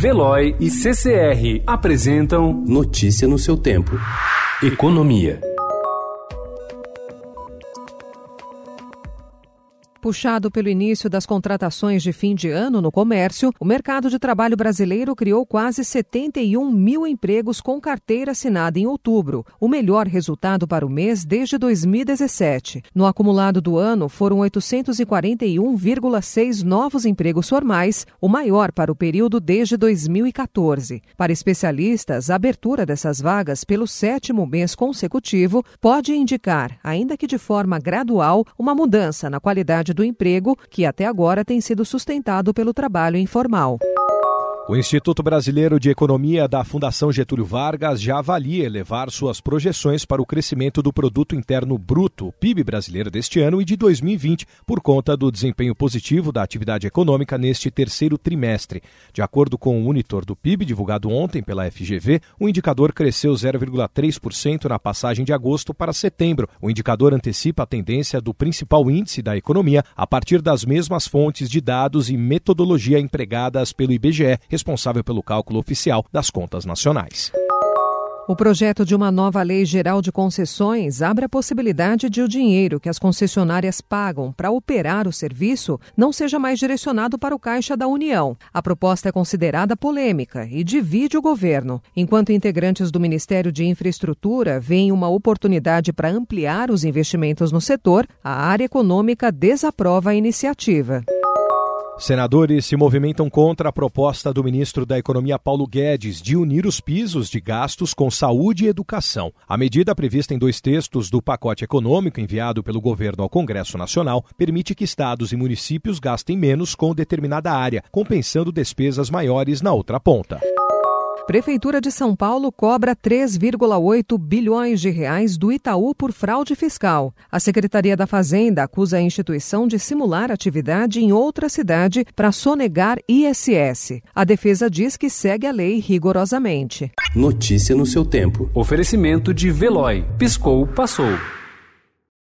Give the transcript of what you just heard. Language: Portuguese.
Veloy e CCR apresentam Notícia no seu tempo. Economia. Puxado pelo início das contratações de fim de ano no comércio, o mercado de trabalho brasileiro criou quase 71 mil empregos com carteira assinada em outubro, o melhor resultado para o mês desde 2017. No acumulado do ano, foram 841,6 novos empregos formais, o maior para o período desde 2014. Para especialistas, a abertura dessas vagas pelo sétimo mês consecutivo pode indicar, ainda que de forma gradual, uma mudança na qualidade do emprego, que até agora tem sido sustentado pelo trabalho informal. O Instituto Brasileiro de Economia da Fundação Getúlio Vargas já avalia elevar suas projeções para o crescimento do produto interno bruto, PIB brasileiro deste ano e de 2020, por conta do desempenho positivo da atividade econômica neste terceiro trimestre. De acordo com o monitor do PIB divulgado ontem pela FGV, o indicador cresceu 0,3% na passagem de agosto para setembro. O indicador antecipa a tendência do principal índice da economia a partir das mesmas fontes de dados e metodologia empregadas pelo IBGE responsável pelo cálculo oficial das contas nacionais. O projeto de uma nova lei geral de concessões abre a possibilidade de o dinheiro que as concessionárias pagam para operar o serviço não seja mais direcionado para o caixa da União. A proposta é considerada polêmica e divide o governo. Enquanto integrantes do Ministério de Infraestrutura veem uma oportunidade para ampliar os investimentos no setor, a área econômica desaprova a iniciativa. Senadores se movimentam contra a proposta do ministro da Economia Paulo Guedes de unir os pisos de gastos com saúde e educação. A medida prevista em dois textos do pacote econômico enviado pelo governo ao Congresso Nacional permite que estados e municípios gastem menos com determinada área, compensando despesas maiores na outra ponta. Prefeitura de São Paulo cobra 3,8 bilhões de reais do Itaú por fraude fiscal. A Secretaria da Fazenda acusa a instituição de simular atividade em outra cidade para sonegar ISS. A defesa diz que segue a lei rigorosamente. Notícia no seu tempo. Oferecimento de Veloy. Piscou, passou.